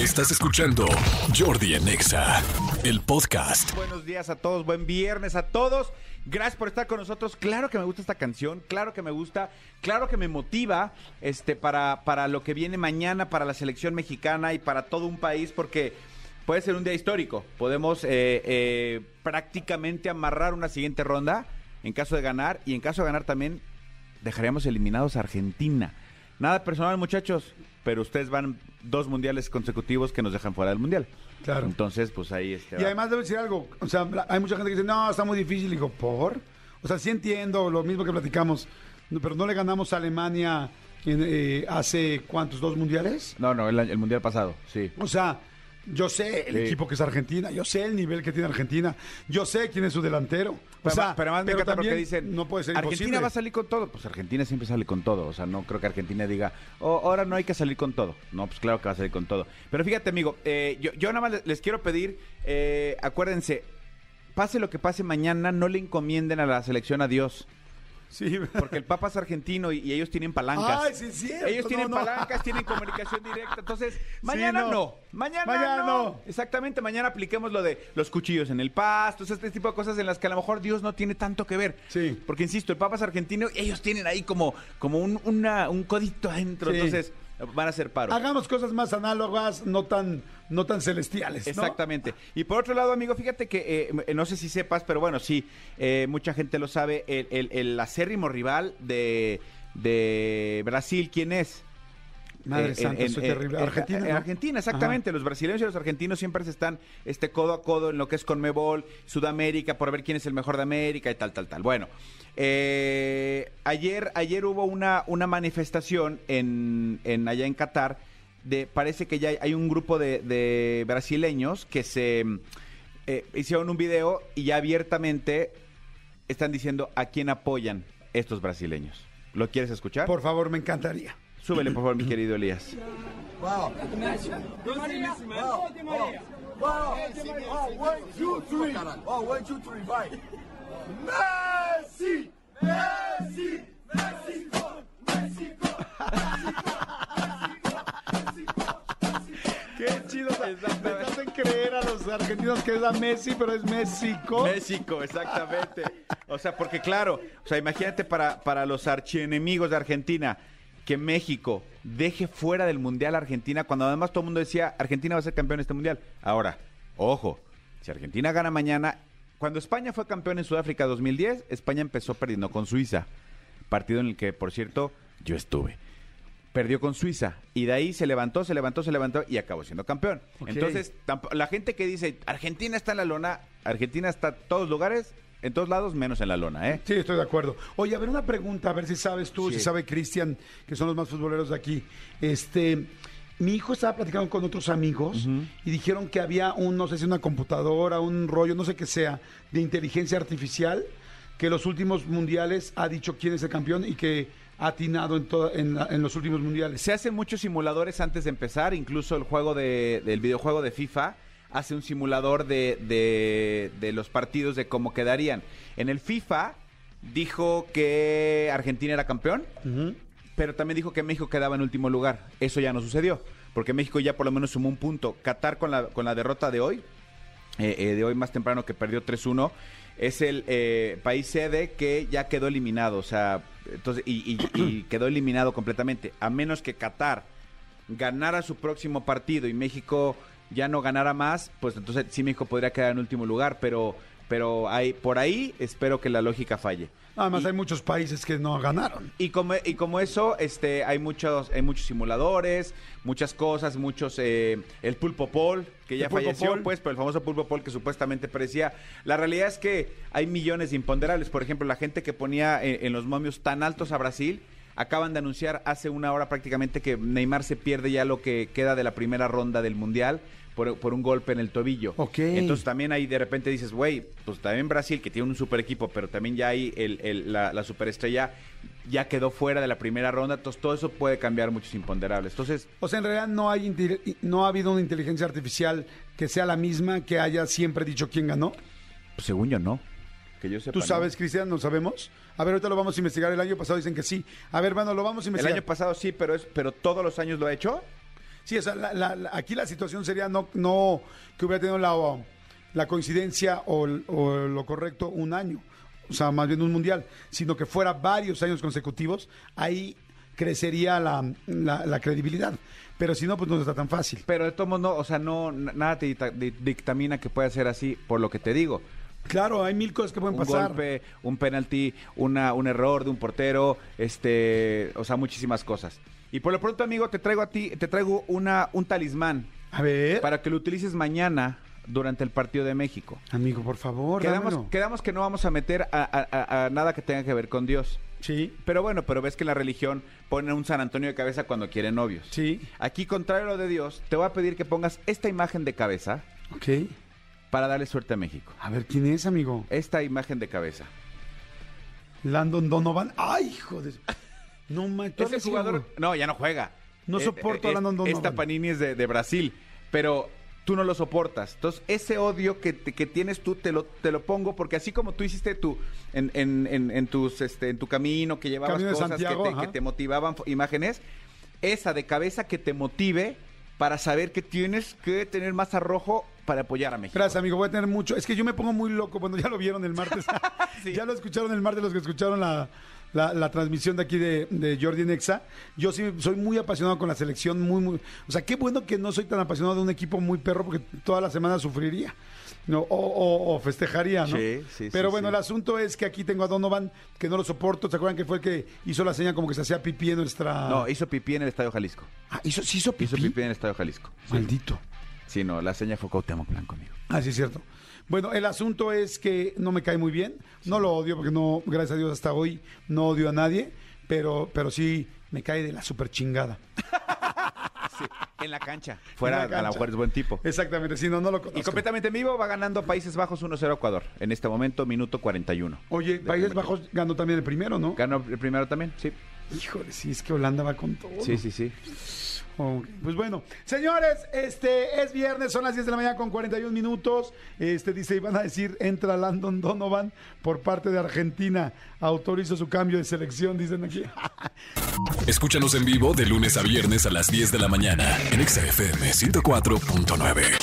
Estás escuchando Jordi en Exa, el podcast. Buenos días a todos, buen viernes a todos. Gracias por estar con nosotros. Claro que me gusta esta canción, claro que me gusta, claro que me motiva este, para, para lo que viene mañana, para la selección mexicana y para todo un país, porque puede ser un día histórico. Podemos eh, eh, prácticamente amarrar una siguiente ronda en caso de ganar y en caso de ganar también dejaríamos eliminados a Argentina. Nada personal, muchachos, pero ustedes van dos mundiales consecutivos que nos dejan fuera del mundial. Claro. Entonces, pues ahí este. Y además debo decir algo, o sea, hay mucha gente que dice, no, está muy difícil, y digo, ¿por? O sea, sí entiendo lo mismo que platicamos, pero no le ganamos a Alemania en, eh, hace, ¿cuántos? ¿Dos mundiales? No, no, el, el mundial pasado, sí. O sea, yo sé el Sí. equipo que es Argentina, yo sé el nivel que tiene Argentina, yo sé quién es su delantero. O Pero, sea, además- pero además me encanta porque también dicen, no puede ser Argentina imposible. va a salir con todo. Pues Argentina siempre sale con todo. O sea, no creo que Argentina diga, "Oh, ahora no hay que salir con todo. No, pues claro que va a salir con todo. Pero fíjate, amigo, eh, yo, yo nada más les, les quiero pedir, eh, acuérdense, pase lo que pase mañana, no le encomienden a la selección a Dios. Sí. Porque el Papa es argentino y, y ellos tienen palancas. Ay, sí cierto, Ellos tienen no, no. palancas, tienen comunicación directa. Entonces, mañana no. no. Mañana, Mañana no. Exactamente, mañana apliquemos lo de los cuchillos en el pasto, este tipo de cosas en las que a lo mejor Dios no tiene tanto que ver. Sí. Porque insisto, el Papa es argentino y ellos tienen ahí como, como un, una- un codito adentro. Sí. Entonces, van a ser paro. Hagamos cosas más análogas, no tan, no tan celestiales, ¿no? Exactamente. Y por otro lado, amigo, fíjate que eh, no sé si sepas, pero bueno, sí, eh, mucha gente lo sabe. El, el- el acérrimo rival de, de Brasil, ¿quién es? Madre Eh, santa, en- soy en- terrible. en- Argentina. Argentina, exactamente. Los brasileños y los argentinos siempre se están este, codo a codo en lo que es Conmebol, Sudamérica, por ver quién es el mejor de América y tal, tal, tal. Bueno, eh, ayer, ayer hubo una, una manifestación en, en allá en Qatar. De, parece que ya hay, hay un grupo de, de brasileños que se eh, hicieron un video y ya abiertamente están diciendo a quién apoyan estos brasileños. ¿Lo quieres escuchar? Por favor, me encantaría. Súbele, por favor, mi querido Elías. Wow. Wow. Wow. Argentinos que es a Messi, pero es México. México, exactamente. O sea, porque claro, o sea, imagínate para, para los archienemigos de Argentina que México deje fuera del Mundial a Argentina cuando además todo el mundo decía Argentina va a ser campeón de este Mundial. Ahora, ojo, si Argentina gana mañana, cuando España fue campeón en Sudáfrica 2010, España empezó perdiendo con Suiza, partido en el que, por cierto, yo estuve. Perdió con Suiza y de ahí se levantó, se levantó, se levantó y acabó siendo campeón. Entonces, la gente que dice Argentina está en la lona, Argentina está en todos lugares, en todos lados, menos en la lona, ¿eh? Sí, estoy de acuerdo. Oye, a ver, una pregunta, a ver si sabes tú, Sí. si sabe Cristian, que son los más futboleros de aquí. Este, mi hijo estaba platicando con otros amigos y dijeron que había un, no sé si una computadora, un rollo, no sé qué sea, de inteligencia artificial, que los últimos mundiales ha dicho quién es el campeón y que atinado en, toda- en, la- en los últimos mundiales. Se hacen muchos simuladores antes de empezar, incluso el juego de, del videojuego de FIFA hace un simulador de, de- de los partidos de cómo quedarían. En el FIFA dijo que Argentina era campeón, pero también dijo que México quedaba en último lugar. Eso ya no sucedió, porque México ya por lo menos sumó un punto. Qatar con la, con la derrota de hoy, eh, eh, de hoy más temprano que perdió 3-1, es el eh, país sede que ya quedó eliminado, o sea, entonces, y, y- y quedó eliminado completamente, a menos que Qatar ganara su próximo partido y México ya no ganara más, pues entonces sí México podría quedar en último lugar, pero pero hay, por ahí espero que la lógica falle. Además, Y- hay muchos países que no ganaron. y como, y como eso, este, hay muchos, hay muchos simuladores, muchas cosas, muchos, eh, el pulpo Paul, que ya falleció, pues, pero el famoso pulpo Paul que supuestamente parecía. La realidad es que hay millones de imponderables. Por ejemplo, la gente que ponía en, en los momios tan altos a Brasil, acaban de anunciar hace una hora prácticamente que Neymar se pierde ya lo que queda de la primera ronda del Mundial. Por, por un golpe en el tobillo. Ok. Entonces también ahí de repente dices, güey, pues también Brasil, que tiene un super equipo, pero también ya el, el- la, la superestrella, ya quedó fuera de la primera ronda. Entonces todo eso puede cambiar muchos imponderables. Entonces, O sea, en realidad no hay no ha habido una inteligencia artificial que sea la misma que haya siempre dicho quién ganó. pues, según yo no. Que yo sepa. ¿Tú no. sabes, Cristian? ¿No sabemos? A ver, ahorita lo vamos a investigar. El año pasado dicen que sí. A ver, bueno, lo vamos a El investigar. año pasado sí, pero es, pero todos los años lo ha hecho. Sí, o sea, la- la- la- aquí la situación sería no, no que hubiera tenido la, la coincidencia o, el- o lo correcto un año, o sea, más bien un mundial, sino que fuera varios años consecutivos, ahí crecería la, la- la credibilidad. Pero si no, pues no está tan fácil. Pero de todos modos, no, o sea, no, nada te dicta- di- dictamina que pueda ser así, por lo que te digo. Claro, hay mil cosas que pueden un pasar. golpe, un penalti, una, un error de un portero, este, o sea, muchísimas cosas. Y por lo pronto, amigo, te traigo a ti, te traigo una, un talismán A ver, para que lo utilices mañana durante el partido de México. amigo, por favor, Quedamos, dámelo. quedamos que no vamos a meter a, a- a- a nada que tenga que ver con Dios. Sí, Pero bueno, pero ves que en la religión ponen un San Antonio de cabeza cuando quieren novios. sí, Aquí, contrario a lo de Dios, te voy a pedir que pongas esta imagen de cabeza ok. Para darle suerte a México. A ver, ¿quién es, amigo? Esta imagen de cabeza. Landon Donovan. ¡Ay, hijo de... No, man, tú Ese jugador, no, ya no juega. No Eh, soporto eh, a Landon Donovan. Esta Panini es de, de Brasil, pero tú no lo soportas. Entonces, ese odio que, que tienes tú te lo, te lo pongo porque así como tú hiciste tu en, en, en, en tus este en tu camino que llevabas Camino cosas que te, que te motivaban imágenes, esa de cabeza que te motive para saber que tienes que tener más arrojo para apoyar a México. Gracias, amigo. Voy a tener mucho. Es que yo me pongo muy loco. Bueno, ya lo vieron el martes. Sí. Ya lo escucharon el martes los que escucharon la, la- la transmisión de aquí de, de Jordi Nexa. Yo sí soy muy apasionado con la selección. Muy, muy. O sea, qué bueno que no soy tan apasionado de un equipo muy perro porque toda la semana sufriría. No, o, o- o festejaría, ¿no? Sí, sí, Pero sí, bueno, sí. el asunto es que aquí tengo a Donovan, que no lo soporto. ¿Se acuerdan que fue el que hizo la seña como que se hacía pipí en nuestra. No, hizo pipí en el Estadio Jalisco. Ah, ¿hizo, ¿sí hizo pipí? Hizo pipí en el Estadio Jalisco. Maldito. Sí, no, la seña fue Cuauhtémoc Blanco, amigo. Ah, sí, es cierto. Bueno, el asunto es que no me cae muy bien. No lo odio porque no, gracias a Dios hasta hoy no odio a nadie, pero, pero sí me cae de la super chingada. Sí, en la cancha. Fuera, a lo mejor es buen tipo. Exactamente, sí, no, no lo Y conozco. completamente en vivo va ganando Países Bajos 1-0 Ecuador. En este momento, minuto 41. Oye, Países Bajos ganó también el primero, ¿no? ¿Ganó el primero también? Sí. Híjole, sí, es que Holanda va con todo. Sí, sí, sí. Pues bueno, señores, este es viernes, son las 10 de la mañana con 41 minutos. Este dice, iban a decir, entra Landon Donovan por parte de Argentina. Autorizo su cambio de selección, dicen aquí. Escúchanos en vivo de lunes a viernes a las 10 de la mañana en Exa FM 104.9.